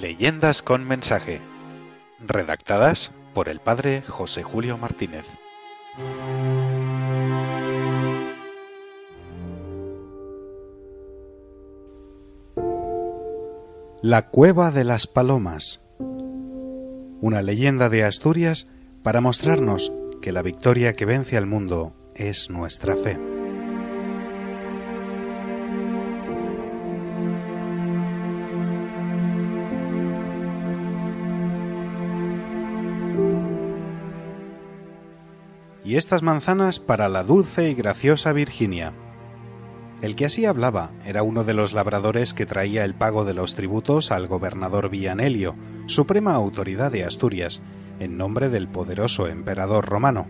Leyendas con mensaje. Redactadas por el padre José Julio Martínez. La Cueva de las Palomas. Una leyenda de Asturias para mostrarnos que la victoria que vence al mundo es nuestra fe. Y estas manzanas para la dulce y graciosa Virginia. El que así hablaba era uno de los labradores que traía el pago de los tributos al gobernador Villanelio, suprema autoridad de Asturias, en nombre del poderoso emperador romano.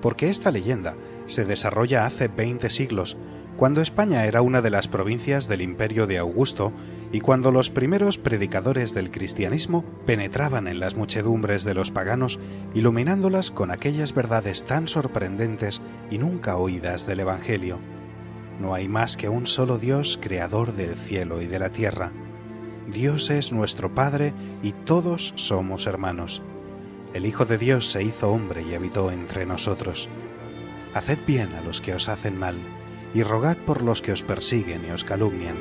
Porque esta leyenda se desarrolla hace veinte siglos, cuando España era una de las provincias del imperio de Augusto y cuando los primeros predicadores del cristianismo penetraban en las muchedumbres de los paganos, iluminándolas con aquellas verdades tan sorprendentes y nunca oídas del Evangelio. No hay más que un solo Dios, creador del cielo y de la tierra. Dios es nuestro Padre y todos somos hermanos. El Hijo de Dios se hizo hombre y habitó entre nosotros. Haced bien a los que os hacen mal, y rogad por los que os persiguen y os calumnian.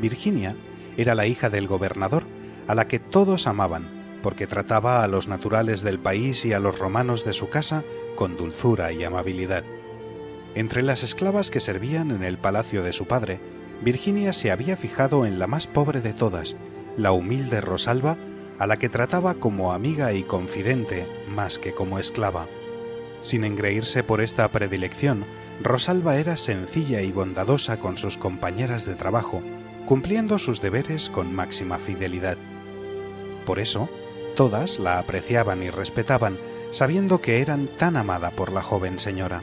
Virginia era la hija del gobernador, a la que todos amaban, porque trataba a los naturales del país y a los romanos de su casa con dulzura y amabilidad. Entre las esclavas que servían en el palacio de su padre, Virginia se había fijado en la más pobre de todas, la humilde Rosalba, a la que trataba como amiga y confidente más que como esclava. Sin engreírse por esta predilección, Rosalba era sencilla y bondadosa con sus compañeras de trabajo, cumpliendo sus deberes con máxima fidelidad. Por eso, todas la apreciaban y respetaban, sabiendo que eran tan amada por la joven señora.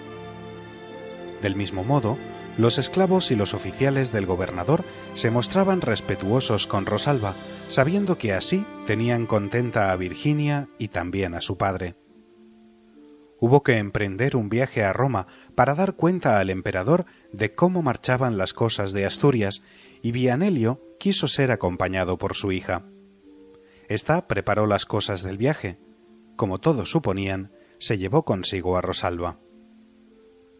Del mismo modo, los esclavos y los oficiales del gobernador se mostraban respetuosos con Rosalba, sabiendo que así tenían contenta a Virginia y también a su padre. Hubo que emprender un viaje a Roma para dar cuenta al emperador de cómo marchaban las cosas de Asturias y Vianelio quiso ser acompañado por su hija. Esta preparó las cosas del viaje. Como todos suponían, se llevó consigo a Rosalba.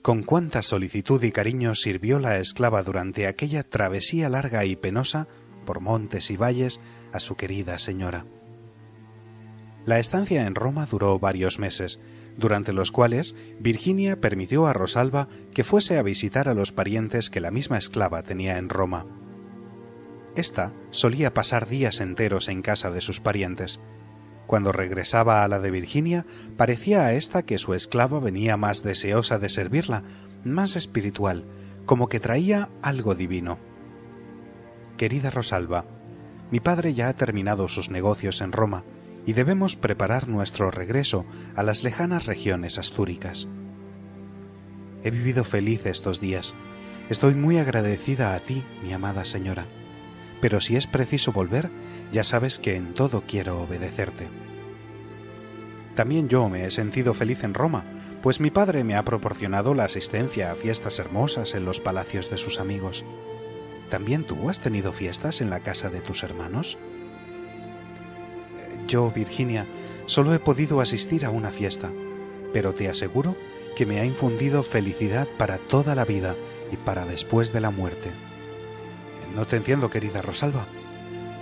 Con cuánta solicitud y cariño sirvió la esclava durante aquella travesía larga y penosa por montes y valles a su querida señora. La estancia en Roma duró varios meses, durante los cuales Virginia permitió a Rosalba que fuese a visitar a los parientes que la misma esclava tenía en Roma. Esta solía pasar días enteros en casa de sus parientes. Cuando regresaba a la de Virginia, parecía a ésta que su esclava venía más deseosa de servirla, más espiritual, como que traía algo divino. Querida Rosalba, mi padre ya ha terminado sus negocios en Roma y debemos preparar nuestro regreso a las lejanas regiones astúricas. He vivido feliz estos días. Estoy muy agradecida a ti, mi amada señora pero si es preciso volver, ya sabes que en todo quiero obedecerte. También yo me he sentido feliz en Roma, pues mi padre me ha proporcionado la asistencia a fiestas hermosas en los palacios de sus amigos. ¿También tú has tenido fiestas en la casa de tus hermanos? Yo, Virginia, solo he podido asistir a una fiesta, pero te aseguro que me ha infundido felicidad para toda la vida y para después de la muerte. No te entiendo, querida Rosalba.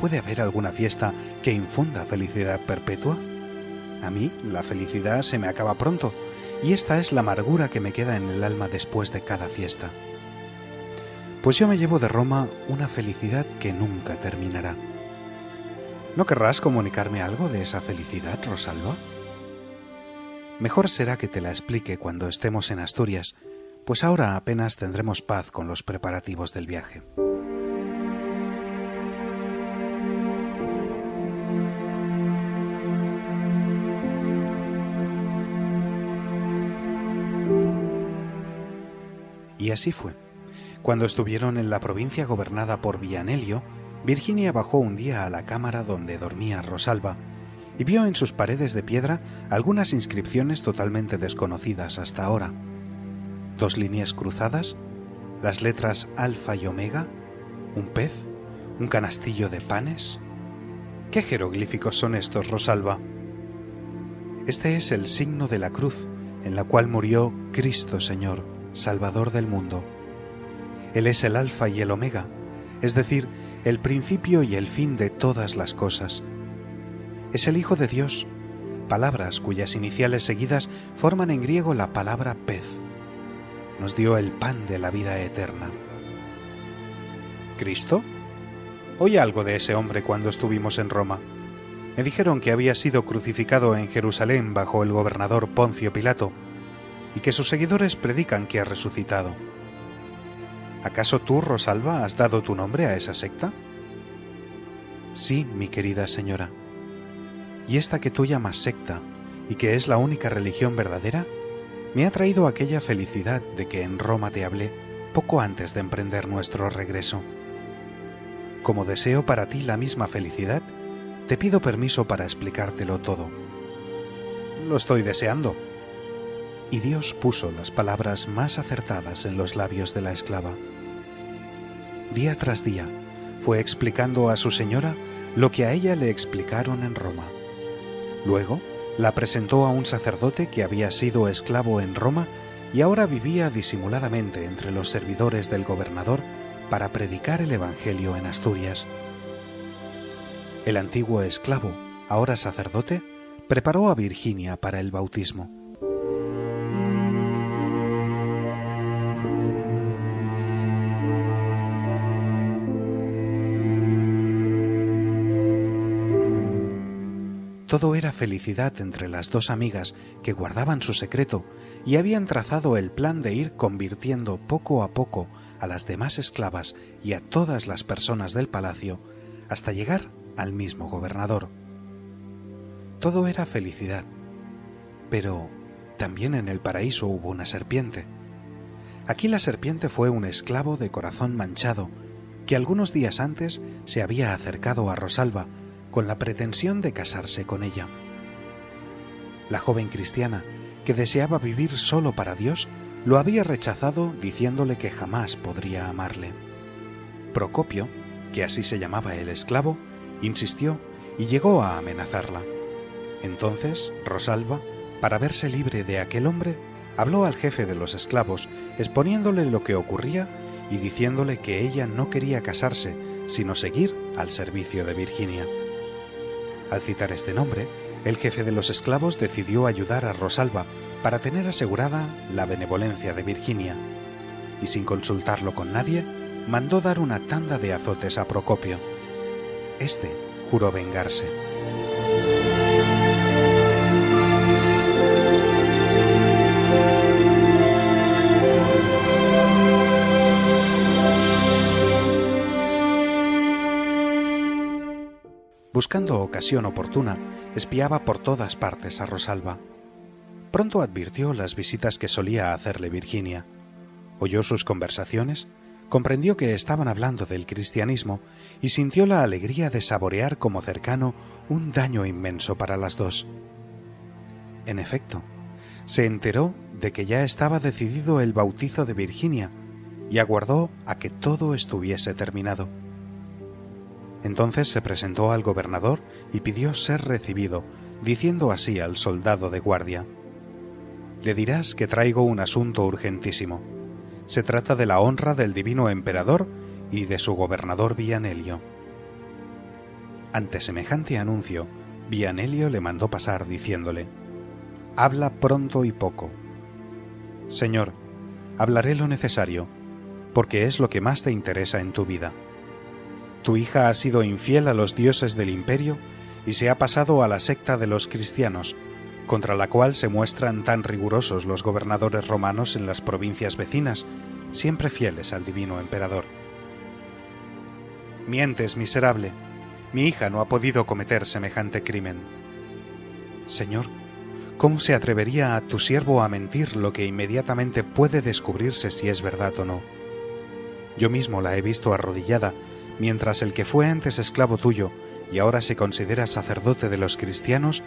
¿Puede haber alguna fiesta que infunda felicidad perpetua? A mí la felicidad se me acaba pronto, y esta es la amargura que me queda en el alma después de cada fiesta. Pues yo me llevo de Roma una felicidad que nunca terminará. ¿No querrás comunicarme algo de esa felicidad, Rosalba? Mejor será que te la explique cuando estemos en Asturias, pues ahora apenas tendremos paz con los preparativos del viaje. Y así fue. Cuando estuvieron en la provincia gobernada por Vianelio, Virginia bajó un día a la cámara donde dormía Rosalba y vio en sus paredes de piedra algunas inscripciones totalmente desconocidas hasta ahora. Dos líneas cruzadas, las letras alfa y omega, un pez, un canastillo de panes. ¿Qué jeroglíficos son estos, Rosalba? Este es el signo de la cruz en la cual murió Cristo Señor, Salvador del mundo. Él es el alfa y el omega, es decir, el principio y el fin de todas las cosas. Es el Hijo de Dios, palabras cuyas iniciales seguidas forman en griego la palabra pez. Nos dio el pan de la vida eterna. ¿Cristo? Oí algo de ese hombre cuando estuvimos en Roma. Me dijeron que había sido crucificado en Jerusalén bajo el gobernador Poncio Pilato y que sus seguidores predican que ha resucitado. ¿Acaso tú, Rosalba, has dado tu nombre a esa secta? Sí, mi querida señora. Y esta que tú llamas secta, y que es la única religión verdadera, me ha traído aquella felicidad de que en Roma te hablé poco antes de emprender nuestro regreso. Como deseo para ti la misma felicidad, te pido permiso para explicártelo todo. Lo estoy deseando. Y Dios puso las palabras más acertadas en los labios de la esclava. Día tras día fue explicando a su señora lo que a ella le explicaron en Roma. Luego la presentó a un sacerdote que había sido esclavo en Roma y ahora vivía disimuladamente entre los servidores del gobernador para predicar el Evangelio en Asturias. El antiguo esclavo, ahora sacerdote, preparó a Virginia para el bautismo. Todo era felicidad entre las dos amigas que guardaban su secreto y habían trazado el plan de ir convirtiendo poco a poco a las demás esclavas y a todas las personas del palacio hasta llegar al mismo gobernador. Todo era felicidad, pero también en el paraíso hubo una serpiente. Aquí la serpiente fue un esclavo de corazón manchado que algunos días antes se había acercado a Rosalba con la pretensión de casarse con ella. La joven cristiana, que deseaba vivir solo para Dios, lo había rechazado diciéndole que jamás podría amarle. Procopio, que así se llamaba el esclavo, insistió y llegó a amenazarla. Entonces Rosalba, para verse libre de aquel hombre, habló al jefe de los esclavos, exponiéndole lo que ocurría y diciéndole que ella no quería casarse, sino seguir al servicio de Virginia. Al citar este nombre, el jefe de los esclavos decidió ayudar a Rosalba para tener asegurada la benevolencia de Virginia, y sin consultarlo con nadie, mandó dar una tanda de azotes a Procopio. Este juró vengarse. Buscando ocasión oportuna, espiaba por todas partes a Rosalba. Pronto advirtió las visitas que solía hacerle Virginia. Oyó sus conversaciones comprendió que estaban hablando del cristianismo y sintió la alegría de saborear como cercano un daño inmenso para las dos. En efecto, se enteró de que ya estaba decidido el bautizo de Virginia y aguardó a que todo estuviese terminado. Entonces se presentó al gobernador y pidió ser recibido, diciendo así al soldado de guardia Le dirás que traigo un asunto urgentísimo se trata de la honra del divino emperador y de su gobernador Vianelio. Ante semejante anuncio, Vianelio le mandó pasar diciéndole, Habla pronto y poco. Señor, hablaré lo necesario, porque es lo que más te interesa en tu vida. Tu hija ha sido infiel a los dioses del imperio y se ha pasado a la secta de los cristianos, contra la cual se muestran tan rigurosos los gobernadores romanos en las provincias vecinas, siempre fieles al divino emperador. Mientes, miserable. Mi hija no ha podido cometer semejante crimen. Señor, ¿cómo se atrevería a tu siervo a mentir lo que inmediatamente puede descubrirse si es verdad o no? Yo mismo la he visto arrodillada, mientras el que fue antes esclavo tuyo y ahora se considera sacerdote de los cristianos,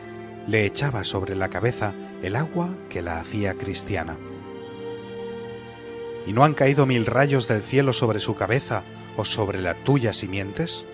le echaba sobre la cabeza el agua que la hacía cristiana. ¿Y no han caído mil rayos del cielo sobre su cabeza o sobre la tuya simientes?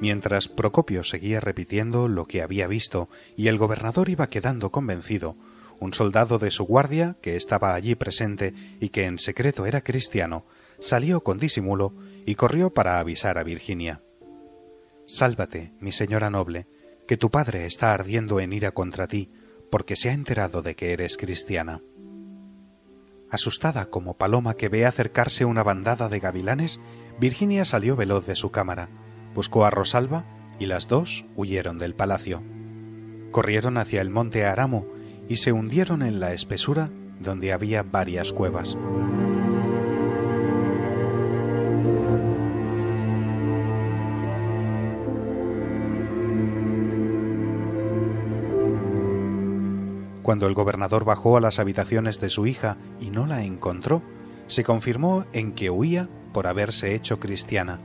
Mientras Procopio seguía repitiendo lo que había visto y el gobernador iba quedando convencido, un soldado de su guardia, que estaba allí presente y que en secreto era cristiano, salió con disimulo y corrió para avisar a Virginia. Sálvate, mi señora noble, que tu padre está ardiendo en ira contra ti, porque se ha enterado de que eres cristiana. Asustada como paloma que ve acercarse una bandada de gavilanes, Virginia salió veloz de su cámara, buscó a Rosalba y las dos huyeron del palacio. Corrieron hacia el monte Aramo y se hundieron en la espesura donde había varias cuevas. Cuando el gobernador bajó a las habitaciones de su hija y no la encontró, se confirmó en que huía por haberse hecho cristiana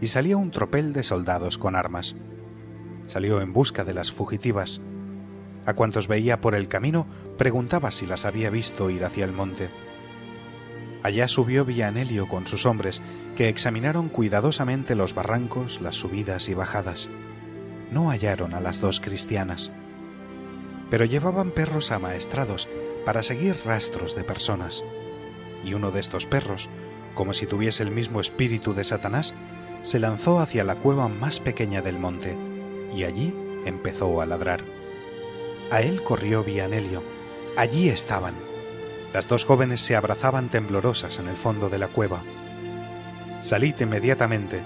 y salió un tropel de soldados con armas. Salió en busca de las fugitivas. A cuantos veía por el camino preguntaba si las había visto ir hacia el monte. Allá subió Vianelio con sus hombres, que examinaron cuidadosamente los barrancos, las subidas y bajadas. No hallaron a las dos cristianas, pero llevaban perros amaestrados para seguir rastros de personas. Y uno de estos perros, como si tuviese el mismo espíritu de Satanás, se lanzó hacia la cueva más pequeña del monte y allí empezó a ladrar. A él corrió Vianelio. Allí estaban. Las dos jóvenes se abrazaban temblorosas en el fondo de la cueva. Salid inmediatamente,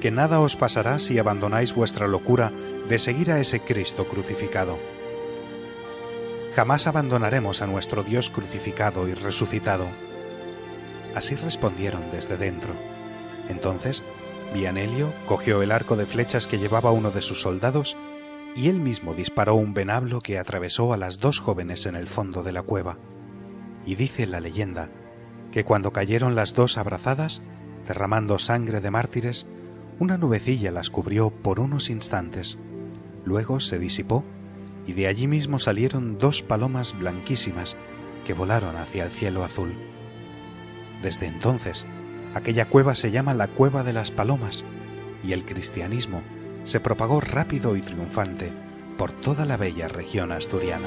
que nada os pasará si abandonáis vuestra locura de seguir a ese Cristo crucificado. Jamás abandonaremos a nuestro Dios crucificado y resucitado. Así respondieron desde dentro. Entonces Vianelio cogió el arco de flechas que llevaba uno de sus soldados y él mismo disparó un venablo que atravesó a las dos jóvenes en el fondo de la cueva. Y dice la leyenda que cuando cayeron las dos abrazadas, derramando sangre de mártires, una nubecilla las cubrió por unos instantes. Luego se disipó y de allí mismo salieron dos palomas blanquísimas que volaron hacia el cielo azul. Desde entonces, Aquella cueva se llama la Cueva de las Palomas y el cristianismo se propagó rápido y triunfante por toda la bella región asturiana.